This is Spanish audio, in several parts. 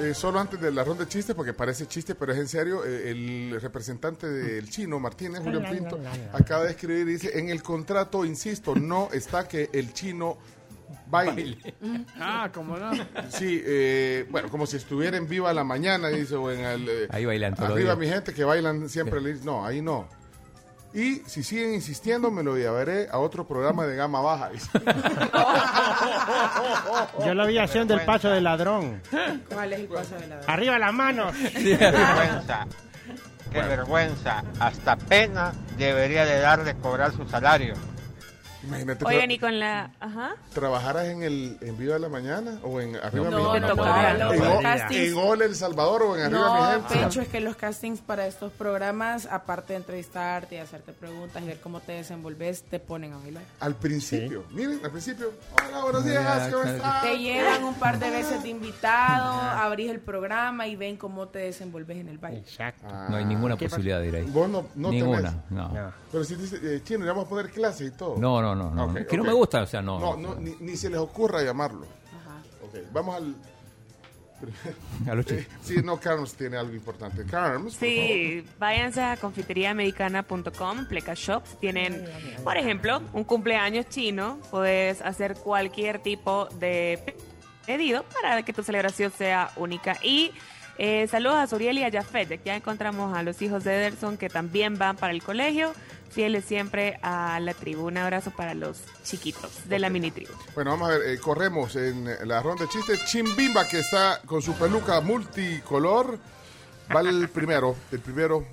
Eh, solo antes de la ronda de chistes, porque parece chiste, pero es en serio, eh, el representante del chino, Martínez, Julio Pinto, acaba de escribir y dice, en el contrato, insisto, no está que el chino baile. Ah, ¿cómo no? Sí, eh, bueno, como si estuviera en Viva la Mañana, dice, o en el... eh, Ahí bailan todos Arriba mi gente que bailan siempre. le dice, No, ahí no. Y si siguen insistiendo, me lo llevaré a otro programa de gama baja. Yo lo vi haciendo el paso del ladrón. ¿Cuál es el paso de la Arriba las manos. Qué vergüenza, qué vergüenza, hasta pena debería de dar de cobrar su salario. Imagínate, Oigan, y con la... Ajá. ¿trabajaras en el en Viva la Mañana o en Arriba No, mi no, gente? no, no, en, en Hola El Salvador o en Arriba mi No, gente. Pecho, es que los castings para estos programas, aparte de entrevistarte y hacerte preguntas y ver cómo te desenvolves, te ponen a bailar. Al principio, miren, al principio. Hola, buenos días, ¿cómo estás? Te llevan un par de veces de invitado, abrís el programa y ven cómo te desenvolves en el baile. Exacto. No hay ninguna ¿Qué posibilidad de ir ahí. Vos no, no Ninguna, tenés. no. Pero si dice, eh, chino, ya vamos a poner clase y todo. No, no, no. no. Que no me gusta, o sea, no. No, no, ni, ni se les ocurra llamarlo. Ajá. Ok, vamos al... A los Eh, sí, no, Carms tiene algo importante. Carms, por Sí, váyanse a confiteriaamericana.com, Pleca Shops. Tienen, por ejemplo, un cumpleaños chino. Puedes hacer cualquier tipo de pedido para que tu celebración sea única. Y eh, saludos a Suriel y a Jafet. Ya encontramos a los hijos de Ederson que también van para el colegio. Fieles siempre a la tribu. Un abrazo para los chiquitos de la mini tribu. Bueno, vamos a ver, eh, corremos en la ronda de chistes. Chimbimba, que está con su peluca multicolor, va el primero, el primero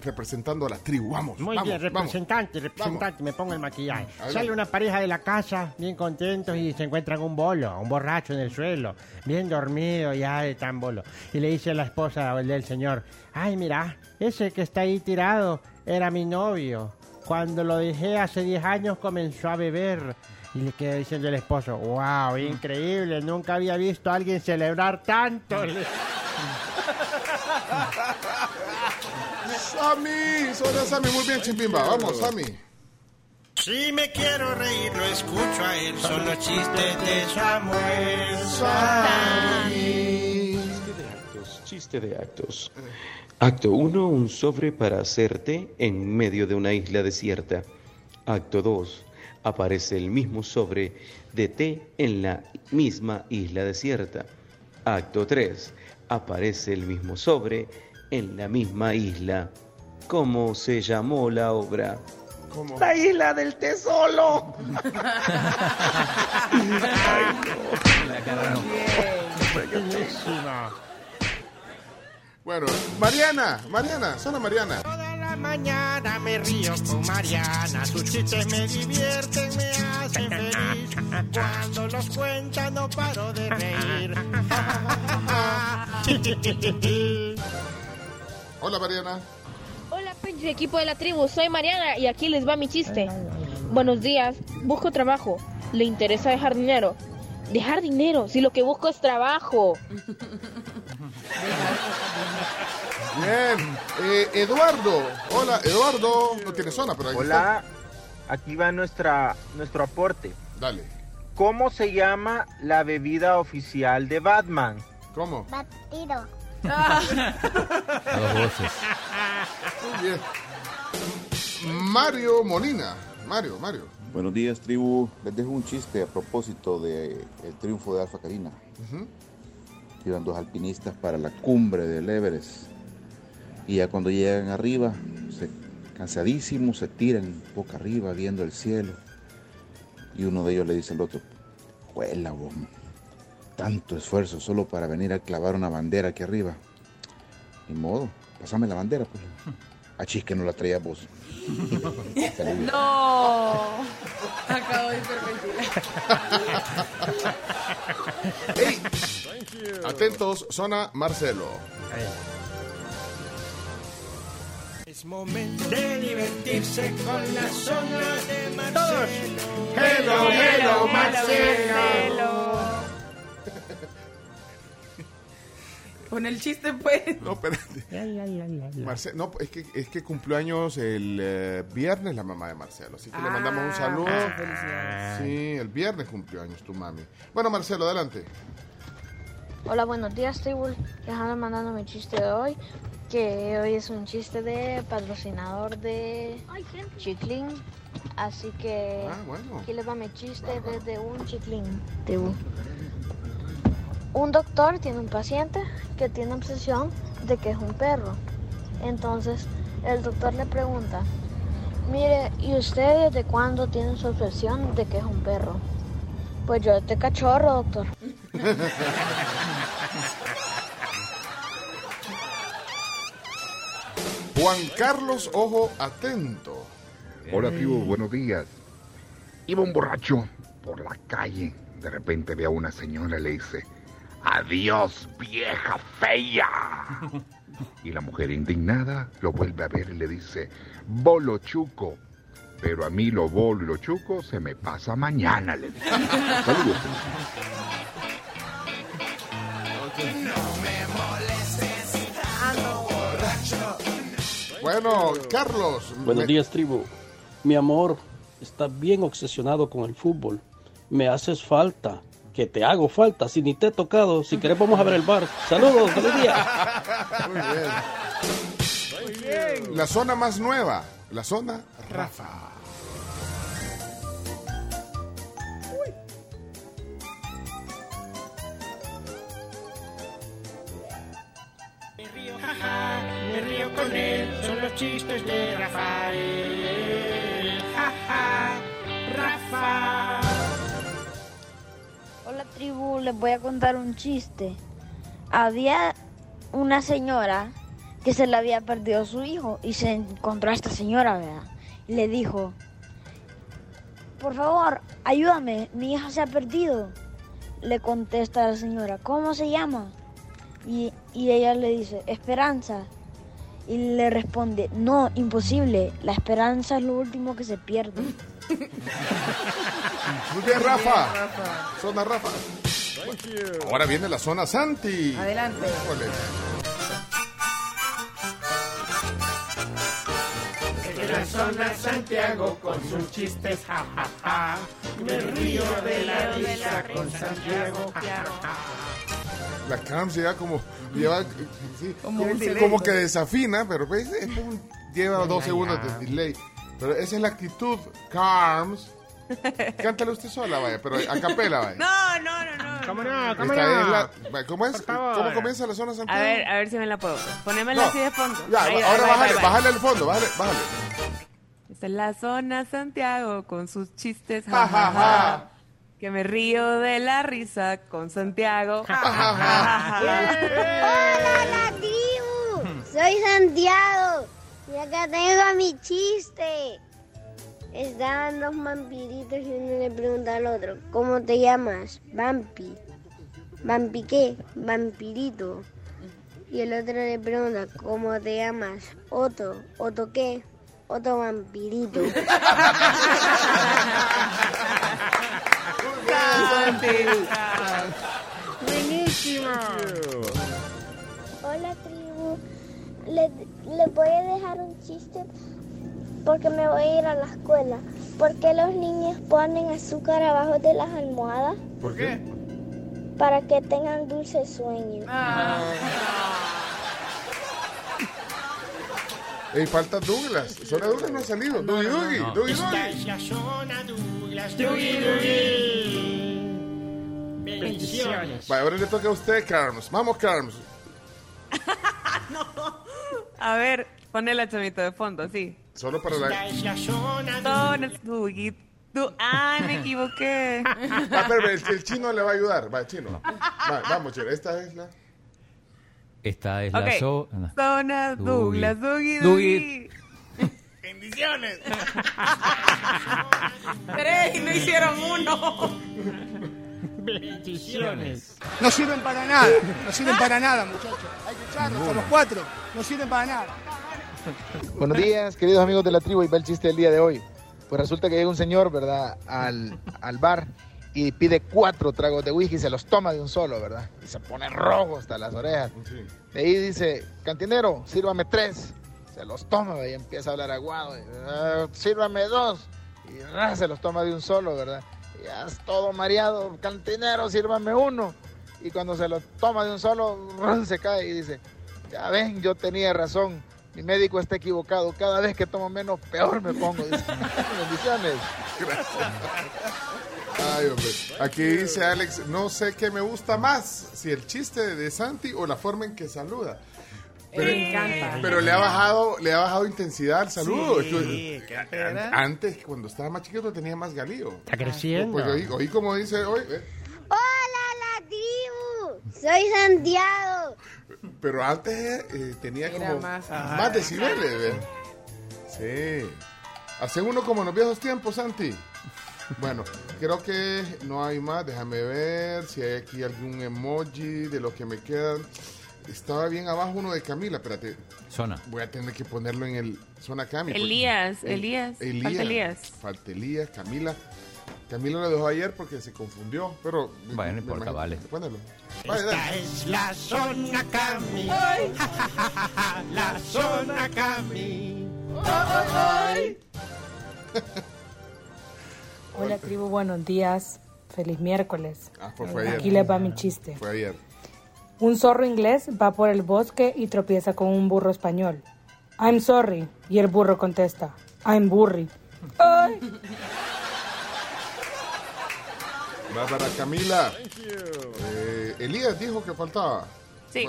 representando a la tribu. Vamos, Muy vamos, bien, vamos. representante, representante, me pongo el maquillaje. Adelante. Sale una pareja de la casa, bien contentos, y se encuentran un bolo, un borracho en el suelo, bien dormido ya de tan bolo. Y le dice a la esposa del señor, ay, mira, ese que está ahí tirado era mi novio. Cuando lo dejé hace 10 años comenzó a beber. Y le queda diciendo el esposo, wow, increíble, nunca había visto a alguien celebrar tanto. Sammy, sola Sammy, muy bien, Chimbimba. Vamos, Sammy. Si me quiero reír, lo escucho a él. Son los chistes de Samuel. Chiste de actos, chiste de actos. Acto 1, un sobre para hacer té en medio de una isla desierta. Acto 2, aparece el mismo sobre de té en la misma isla desierta. Acto 3, aparece el mismo sobre en la misma isla. ¿Cómo se llamó la obra? ¿Cómo? La isla del tesoro. La cara no. Buenísimo. Bueno, Mariana, Mariana, zona Mariana. Toda la mañana me río con Mariana. Sus chistes me divierten, me hacen feliz. Cuando los cuenta no paro de reír. Hola, Mariana. Hola, y equipo de la tribu, soy Mariana y aquí les va mi chiste. Buenos días, busco trabajo. ¿Le interesa dejar dinero? Dejar dinero, si lo que busco es trabajo. Bien. Eh, Eduardo. Hola, Eduardo. No tiene zona, pero ahí Hola, aquí va nuestra, nuestro aporte. Dale. ¿Cómo se llama la bebida oficial de Batman? ¿Cómo? Batido. A dos voces. Muy bien. Mario Molina. Mario, Mario. Buenos días, tribu. Les dejo un chiste a propósito del triunfo de Alfa Carina. Ujú. Iban dos alpinistas para la cumbre del Everest. Y ya cuando llegan arriba, se, cansadísimos, se tiran boca arriba viendo el cielo. Y uno de ellos le dice al otro, juela vos, tanto esfuerzo solo para venir a clavar una bandera aquí arriba. Ni modo, pásame la bandera, pues. Achis que no la traías vos. No. Acabo de hiperventilar. ¡Ey! Atentos, zona Marcelo. Es momento de divertirse con la zona de Marcelo. Marcelo. Con el chiste, pues. No, espérate. Marce- no, es que, es que cumplió años el eh, viernes la mamá de Marcelo, así que le mandamos un saludo. Ah, felicidades. Sí, el viernes cumplió años tu mami. Bueno, Marcelo, adelante. Hola, buenos días, Tribul. Les ando mandando mi chiste de hoy, que hoy es un chiste de patrocinador de Chiclin. Así que Ah, bueno. aquí les va mi chiste desde un Chiclin. Tribu. Un doctor tiene un paciente que tiene obsesión de que es un perro. Entonces, el doctor le pregunta, mire, ¿y usted desde cuándo tiene su obsesión de que es un perro? Pues yo desde cachorro, doctor. Juan Carlos Ojo Atento. Hola, tribu, buenos días. Iba un borracho por la calle. De repente ve a una señora y le dice: Adiós, vieja fea. Y la mujer indignada lo vuelve a ver y le dice: Bolo chuco. Pero a mí lo bolo y lo chuco se me pasa mañana, le dice. Saludos. Bueno, Carlos. Buenos días, tribu. Mi amor está bien obsesionado con el fútbol. Me haces falta. Que te hago falta. Si ni te he tocado. Si querés, vamos a ver el bar. Saludos, feliz día. Muy bien. La zona más nueva, la zona Rafa. Jaja, me río con él, son los chistes de Rafael. Jaja, Rafa. Tribu, les voy a contar un chiste. Había una señora que se le había perdido su hijo y se encontró a esta señora, ¿verdad? Y le dijo, por favor, ayúdame, mi hija se ha perdido. Le contesta la señora, ¿cómo se llama? Y, y ella le dice, Esperanza. Y le responde, no, imposible, la esperanza es lo último que se pierde. Muy bien, Rafa. Zona Rafa. Ahora viene la zona Santi. Adelante. De la zona Santiago con sus chistes, jajaja. Me río de la risa con Santiago, jajaja. La Carms llega como. Lleva, sí, Como como, que desafina, pero pues, es un- lleva dos segundos de delay. Pero esa es la actitud, Carms. Cántale usted sola, vaya, pero a capela, vaya. No, no, no, no. ¿Cómo no? ¿Cómo Esta no? es la- vaya, ¿Cómo es? ¿Cómo comienza la zona A Santiago? ver, a ver si me la puedo. Ponémela No. así de fondo. Ya, Ahí, ahora ahí, bájale, ahí. bájale el fondo, bájale, bájale. Esta es la zona Santiago con sus chistes, Ja, ja, ja. Que me río de la risa con Santiago. ¡Hola, la tribu! Soy Santiago y acá tengo mi chiste. Estaban dos vampiritos y uno le pregunta al otro, ¿cómo te llamas? Vampi. ¿Vampi qué? Vampirito. Y el otro le pregunta, ¿cómo te llamas? Otto. ¿Otto qué? Otto vampirito. Buenísimo. Hola tribu, les voy a dejar un chiste porque me voy a ir a la escuela. ¿Por qué los niños ponen azúcar abajo de las almohadas? ¿Por qué? Para que tengan dulce sueño. Ey, falta Douglas. Zona Douglas no ha salido. Dougie Dougie, Dougie Esta Dougie. es la zona Douglas, Dougie Dougie. Bendiciones. Vaya, ahora le toca a usted, Carms. Vamos, Carms. A ver, ponela chamito de fondo, sí. Solo para Esta la... es la zona. Du- Ay, me equivoqué. Ah, pero el, el chino le va a ayudar. Va, chino. Va, vamos, chino. Esta es la... Esta es la zona. Zona Douglas, Dougie, Dougie. Dougie. Bendiciones. Tres y no hicieron uno. Bendiciones. No sirven para nada, no sirven para nada, muchachos. Somos cuatro, no sirven para nada. Buenos días, queridos amigos de la tribu, y va el chiste del día de hoy. Pues resulta que llega un señor, ¿verdad?, al, al bar y pide cuatro tragos de whisky y se los toma de un solo, ¿verdad? Y se pone rojo hasta las orejas. Y ahí dice, cantinero, sírvame tres. Se los toma y empieza a hablar aguado. y, "Ah, sírvame dos. Y ah, se los toma de un solo, ¿verdad? Y ya es todo mareado. Cantinero, sírvame uno. Y cuando se los toma de un solo, se cae y dice, ya ven, yo tenía razón. Mi médico está equivocado. Cada vez que tomo menos, peor me pongo. Dice, bendiciones. Ay, hombre. Aquí dice Alex, no sé qué me gusta más, si el chiste de Santi o la forma en que saluda. Pero, Me encanta. pero le ha bajado, le ha bajado intensidad al saludo. Sí, pena. antes, cuando estaba más chiquito, tenía más galío. Está creciendo. Pues oí, oí como dice hoy, eh. Soy Santiago. pero antes eh, tenía Era como más- más, decibeles. Sí. Hace uno como en los viejos tiempos, Santi. Bueno, creo que no hay más. Déjame ver si hay aquí algún emoji de los que me quedan. Estaba bien abajo uno de Camila, espérate. Zona. Voy a tener que ponerlo en el zona Cami. porque- Elías, El- Elías, falta Elías. Falta Elías, Camila. Camila lo dejó ayer porque se confundió, pero... Bueno, no importa, vale. Pónelo. Vale, Esta dale. es la zona Cami. la zona Cami. Hola tribu, buenos días. Feliz miércoles. Ah, pues fue ayer. Aquí les va mi chiste. Fue ayer. Un zorro inglés va por el bosque y tropieza con un burro español. I'm sorry. Y el burro contesta, I'm burry. Ay. Para Camila. Eh, Elías dijo que faltaba. Sí,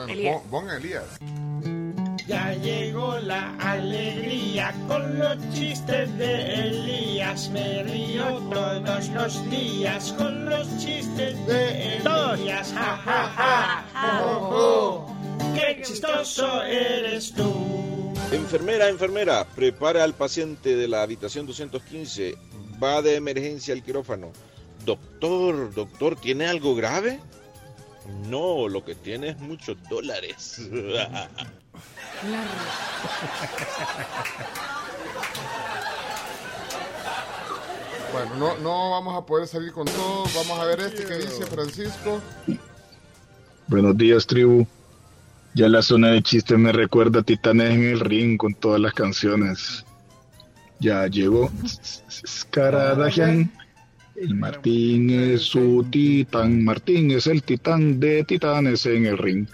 bueno, Elías. Elías. Ya llegó la alegría con los chistes de Elías. Me río todos los días con los chistes de Elías. Ja, ja, ja. Oh, oh. Qué chistoso eres tú. Enfermera, enfermera, prepara al paciente de la habitación 215. Va de emergencia al quirófano. Doctor, doctor, ¿tiene algo grave? No, lo que tiene es muchos dólares. Bueno, no, no vamos a poder salir con todo. Vamos a ver este que dice Francisco. Buenos días, tribu. Ya la zona de chistes me recuerda a Titanes en el ring con todas las canciones. Ya llegó Scaradagian. El Martín es su titán. Martín es el titán de Titanes en el ring.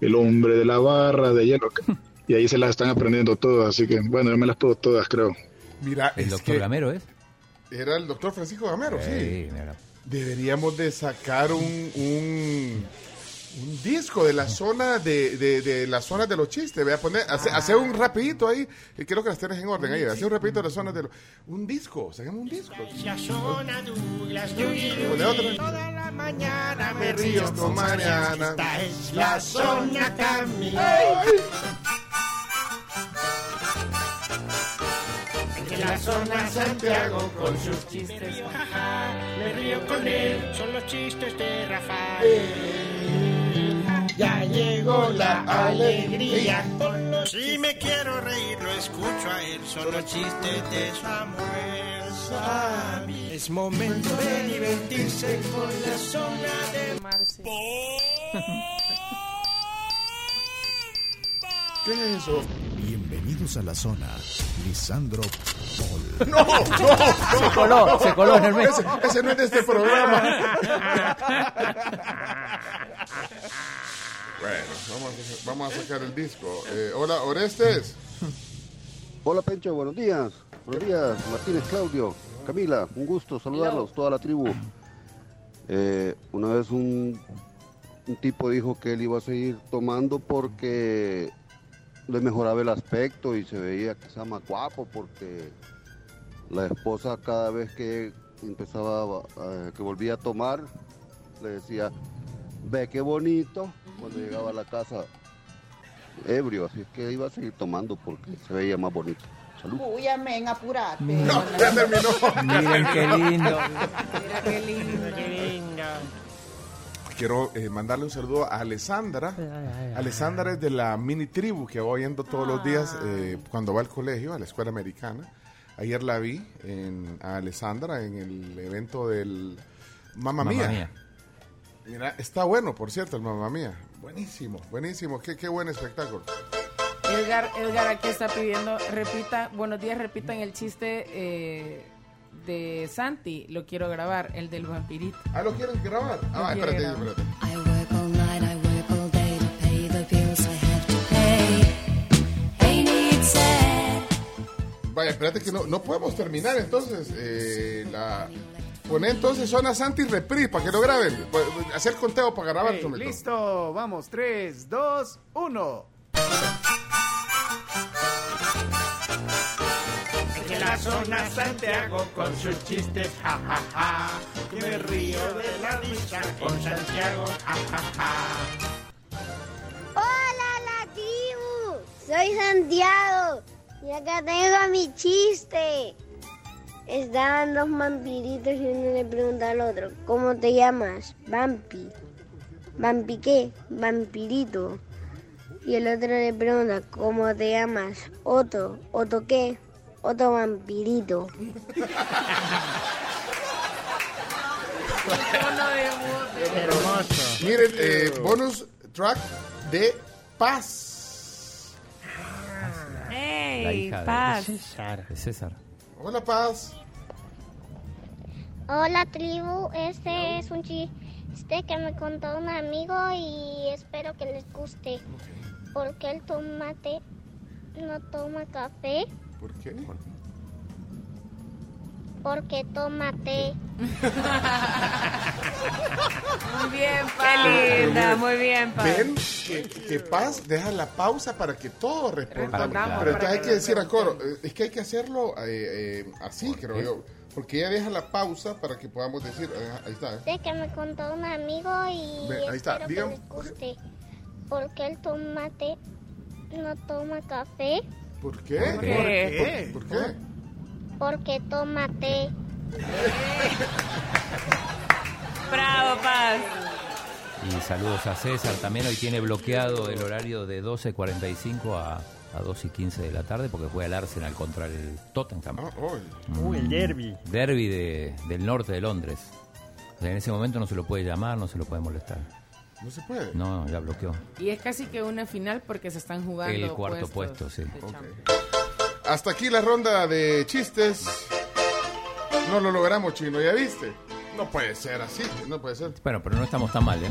El hombre de la barra de hielo. Y ahí se las están aprendiendo todas, así que bueno, yo me las puedo todas, creo. Mira, ¿El es doctor que Gamero es? Era el doctor Francisco Gamero, sí. Sí, mira. Deberíamos de sacar un, un, un disco de la zona de, de, de la zona de los chistes. Voy a poner, hace- hacer un rapidito ahí. y Quiero que las tengas en orden ahí. Hacer un rapidito de las zonas de los... Un disco, saquemos un disco. La zona Douglas, toda la mañana me Me río río con Mariana. Esta es la zona Cami. La zona Santiago con sus chistes, jaja, me río con él, son los chistes de Rafael. Ya llegó la alegría con los Si me quiero reír, lo escucho a él, son los chistes de Samuel Sabi. Es momento de divertirse con la zona de Marce. ¿Qué es eso? Bienvenidos a la zona. Lisandro Paul. No, no, no. Se coló, se coló en el medio. Ese, ese no es de este programa. bueno, vamos a, vamos a sacar el disco. Eh, hola, Orestes. Hola Pencho, buenos días. Buenos días, Martínez Claudio, Camila, un gusto saludarlos, toda la tribu. Eh, una vez un, un tipo dijo que él iba a seguir tomando porque le mejoraba el aspecto y se veía que estaba más guapo porque la esposa cada vez que empezaba, eh, que volvía a tomar, le decía, ve qué bonito, cuando llegaba a la casa ebrio, así es que iba a seguir tomando porque se veía más bonito. Salud. Uy, amén, apurate. No, ya terminó. Miren qué lindo. Mira qué lindo. Qué lindo. Quiero eh, mandarle un saludo a Alessandra. Alessandra es de la mini tribu que voy yendo todos los días eh, cuando va al colegio, a la escuela americana. Ayer la vi en, a Alessandra en el evento del, Mamma Mamma Mía. Mía. Mira, está bueno, por cierto, el Mamma Mía. Buenísimo, buenísimo. Qué, qué buen espectáculo. Edgar, Edgar aquí está pidiendo, repita, buenos días, repitan el chiste eh, de Santi, lo quiero grabar, el del vampirito. Ah, ¿lo quieren grabar? Ah, Lo espérate, grabar. espérate. I work all night, I work all day to pay the bills I have to pay. Ain't it sad? Vaya, espérate que no, no podemos terminar entonces. Eh, la... Poné entonces zona Santi reprise para que lo graben. Pues, Hacer conteo para grabar. Tometo. listo, vamos, 3, 2, 1. Que la zona Santiago con sus chistes, ja, ja, ja. Que me río de la risa con Santiago, ja, ja, ja. Hola, la tribu. Soy Santiago. Y acá tengo mi chiste. Estaban dos vampiritos y uno le pregunta al otro, ¿cómo te llamas? Vampi. ¿Vampi qué? Vampirito. Y el otro le pregunta, ¿cómo te llamas? Otto. ¿Otto qué? Otto vampirito. Hermoso. Miren, eh, bonus track de Paz. La ¡Ey! hija de- Paz. de César. Hola, Paz. Hola tribu, este es un chiste que me contó un amigo y espero que les guste. ¿Por qué el tomate no toma café? ¿Por qué? Porque toma té. Muy bien, Qué linda, muy bien, Paz. Ven que, que Paz deja la pausa para que todos respondan. Respondamos Pero para hay que decir a coro, eh, es que hay que hacerlo eh, eh, así, creo qué? yo. Porque ella deja la pausa para que podamos decir, eh, ahí está. ¿eh? Sé que me contó un amigo y Ve, ahí está, espero dígame. que les guste. ¿Por qué el tomate no toma café? ¿Por qué? ¿Por qué? ¿Por, por qué? Porque toma té. Bravo, Paz. Y saludos a César. También hoy tiene bloqueado el horario de 12.45 a, a 2 y 15 de la tarde porque juega el Arsenal contra el Tottenham. Ah, hoy. Uy, el derby. Derby de- del norte de Londres. O sea, en ese momento no se lo puede llamar, no se lo puede molestar. No se puede. No, ya bloqueó. Y es casi que una final porque se están jugando El cuarto puesto, sí. Champions. Hasta aquí la ronda de chistes. No lo logramos, chino, ¿ya viste? No puede ser así, no puede ser. Bueno, pero no estamos tan mal, ¿eh?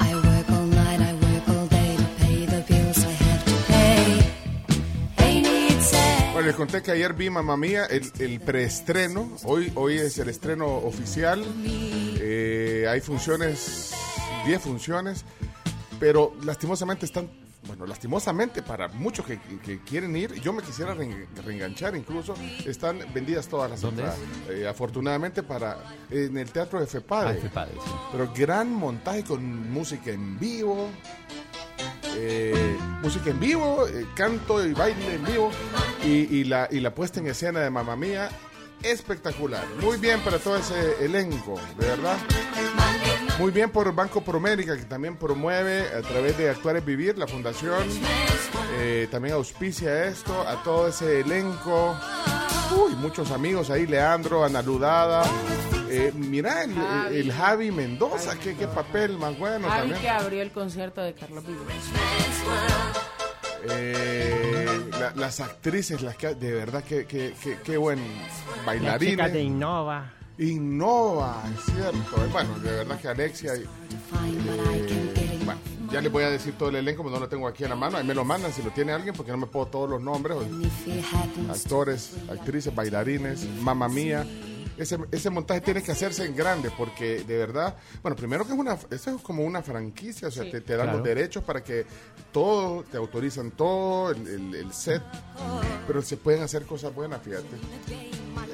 I work all night, I work all day to pay the bills I have to pay. Ain't it sad? Bueno, les conté que ayer vi Mamma Mía, el, el preestreno. Hoy, hoy es el estreno oficial. Eh, hay funciones, 10 funciones, pero lastimosamente están, bueno, lastimosamente para muchos que, que quieren ir, yo me quisiera re- reenganchar incluso, están vendidas todas las ¿Dónde entradas. Eh, afortunadamente para en el teatro de FEPADE. Ah, FEPADE, sí. Pero gran montaje con música en vivo. eh, música en vivo, eh, canto y baile en vivo y, y la, y la puesta en escena de Mamma Mía espectacular. Muy bien para todo ese elenco, de verdad. Muy bien por Banco Promérica que también promueve a través de Actuar es Vivir, la fundación, eh, también auspicia esto, a todo ese elenco. Uy, muchos amigos ahí, Leandro, Ana Ludada. Eh, mira el, el- el Javi Mendoza, qué, qué papel más bueno Javi también. que abrió el concierto de Carlos Vives. Eh, la- las actrices, las que de verdad que, que, que- qué buen Las bailarín. chicas de Innova. Innova, es cierto. Eh, Bueno, de verdad que Alexia. y- eh, bueno, ya les voy a decir todo el elenco, pero no lo tengo aquí a la mano. Ahí me lo mandan si lo tiene alguien, porque no me puedo todos los nombres. Actores, actrices, bailarines, mamá mía. Ese, ese montaje tiene que hacerse en grande, porque de verdad, bueno, primero que es una, eso es como una franquicia, o sea, Sí. te, te dan Claro. los derechos para que todo, te autorizan todo, el, el- el set, pero se pueden hacer cosas buenas, fíjate.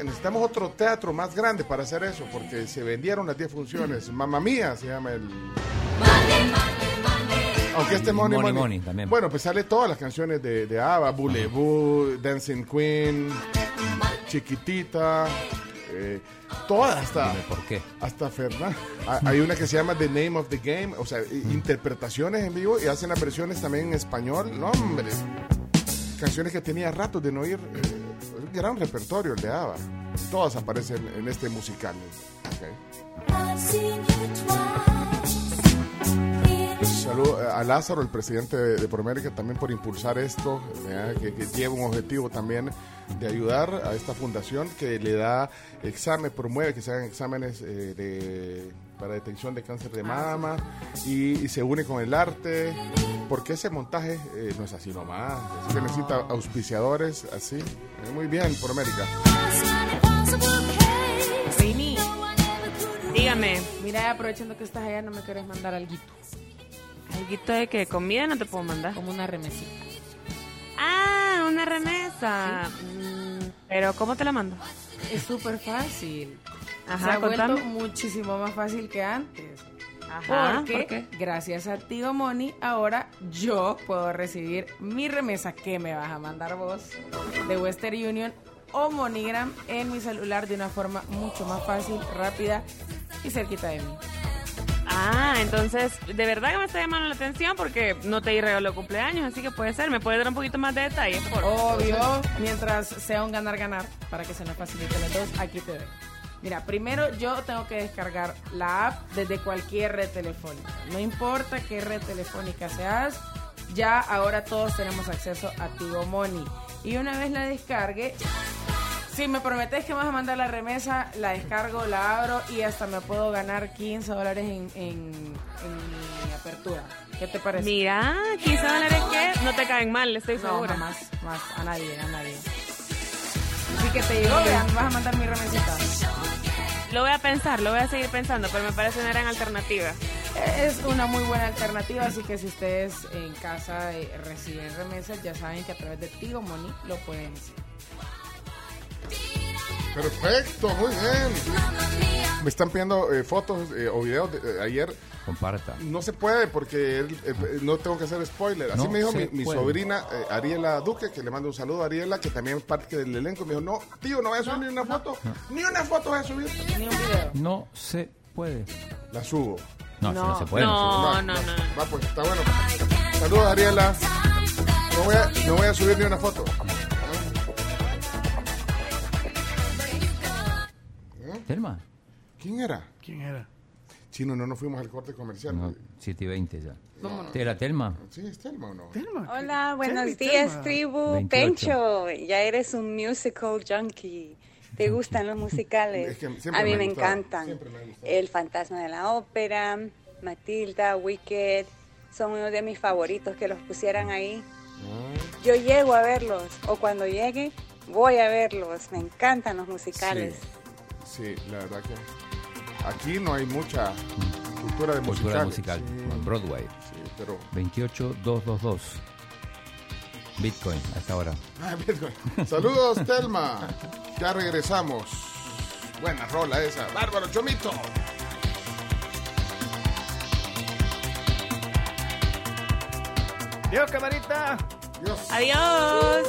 Necesitamos otro teatro más grande para hacer eso, porque se vendieron las 10 funciones. Mamma Mía se llama el... Aunque este Money Money, Money. Bueno, pues sale todas las canciones de, de ABBA, Boulevard, Dancing Queen, Chiquitita, eh, todas hasta... Dime por qué. Hasta Fernanda. Hay una que se llama The Name of the Game, o sea, interpretaciones en vivo y hacen las versiones también en español. No, hombre. Canciones que tenía ratos de no oír. eh, gran repertorio el de ABBA. Todas aparecen en este musical. Ok. Saludo eh, a Lázaro, el presidente de, Promérica, también por impulsar esto, que, que lleva un objetivo también de ayudar a esta fundación que le da examen, promueve que se hagan exámenes eh, de, para detección de cáncer de mama y, y se une con el arte, porque ese montaje eh, no es así nomás, así que necesita auspiciadores, así. Eh, muy bien, Promérica. Rini, Dígame, mira, aprovechando que estás allá, no me querés mandar algo. ¿alguito de qué? ¿Comida no te puedo mandar? Como una remesita. Ah, una remesa. Mm, Pero, ¿cómo te la mando? Es súper fácil. Ajá, Se ha vuelto contame. muchísimo más fácil que antes. Ajá, porque ¿por qué? gracias a Tigo Money, ahora yo puedo recibir mi remesa que me vas a mandar vos de Western Union o MoneyGram en mi celular de una forma mucho más fácil, rápida y cerquita de mí. Ah, entonces, de verdad que me está llamando la atención porque no te di regalo de cumpleaños, así que puede ser. ¿Me puedes dar un poquito más de detalles? Por Obvio, mientras sea un ganar-ganar, para que se nos facilite los dos, aquí te doy. Mira, primero yo tengo que descargar la app desde cualquier red telefónica. No importa qué red telefónica seas, ya ahora todos tenemos acceso a Tigo Money. Y una vez la descargue, si me prometes que me vas a mandar la remesa, la descargo, la abro y hasta me puedo ganar 15 dólares en, en, apertura. ¿Qué te parece? Mira, 15 dólares que no te caen mal, estoy No, segura. jamás, más, a nadie, a nadie. Así que te digo, vean, vas a mandar mi remesita. Lo voy a pensar, lo voy a seguir pensando, pero me parece una gran alternativa. Es una muy buena alternativa, así que si ustedes en casa eh, reciben remesas, ya saben que a través de Tigo Money lo pueden hacer. Perfecto, muy bien. Me están pidiendo eh, fotos eh, o videos de, eh, ayer. Comparta. No se puede porque él, eh, no tengo que hacer spoiler. Así No me dijo mi, sobrina eh, Ariela Duque, que le mando un saludo a Ariela, que también es parte del elenco. Me dijo, no, tío, no voy a subir ni una foto. Ni una foto voy a subir. Ni un video. No se puede. La subo. No, si no No. se puede. No, no, no. Va, pues está bueno. Saludos, Ariela. No voy a, no voy a subir ni una foto. Telma. ¿Quién era? ¿Quién era? Chino, no nos fuimos al corte comercial. No, 7 y 20 ya. ¿Te era Telma? Sí, es Telma o no? Hola, buenos Telma, días, Telma. tribu. 28. Pencho, ya eres un musical junkie. ¿Te gustan los musicales? Es que siempre A mí me me, encantan. siempre me. El Fantasma de la Ópera, Matilda, Wicked, son uno de mis favoritos que los pusieran ahí. Ah, Yo llego a verlos, o cuando llegue, voy a verlos. Me encantan los musicales. Sí, la verdad que aquí no hay mucha cultura de Cultura musical. Sí, en Broadway. sí, pero 28222. Bitcoin, hasta ahora. Ah, bien. Saludos, Telma. Ya regresamos. Buena rola esa. Bárbaro Chomito. Dios, camarita. Dios. Adiós.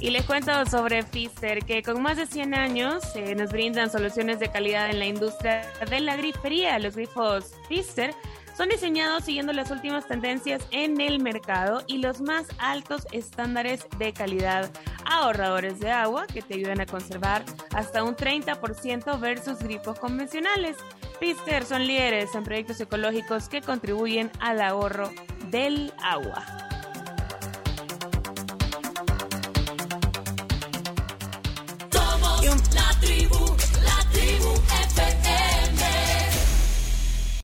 Y les cuento sobre Pfister, que con más de 100 años eh, nos brindan soluciones de calidad en la industria de la grifería. Los grifos Pfister son diseñados siguiendo las últimas tendencias en el mercado y los más altos estándares de calidad, ahorradores de agua que te ayudan a conservar hasta un 30% versus grifos convencionales. Pfister son líderes en proyectos ecológicos que contribuyen al ahorro del agua.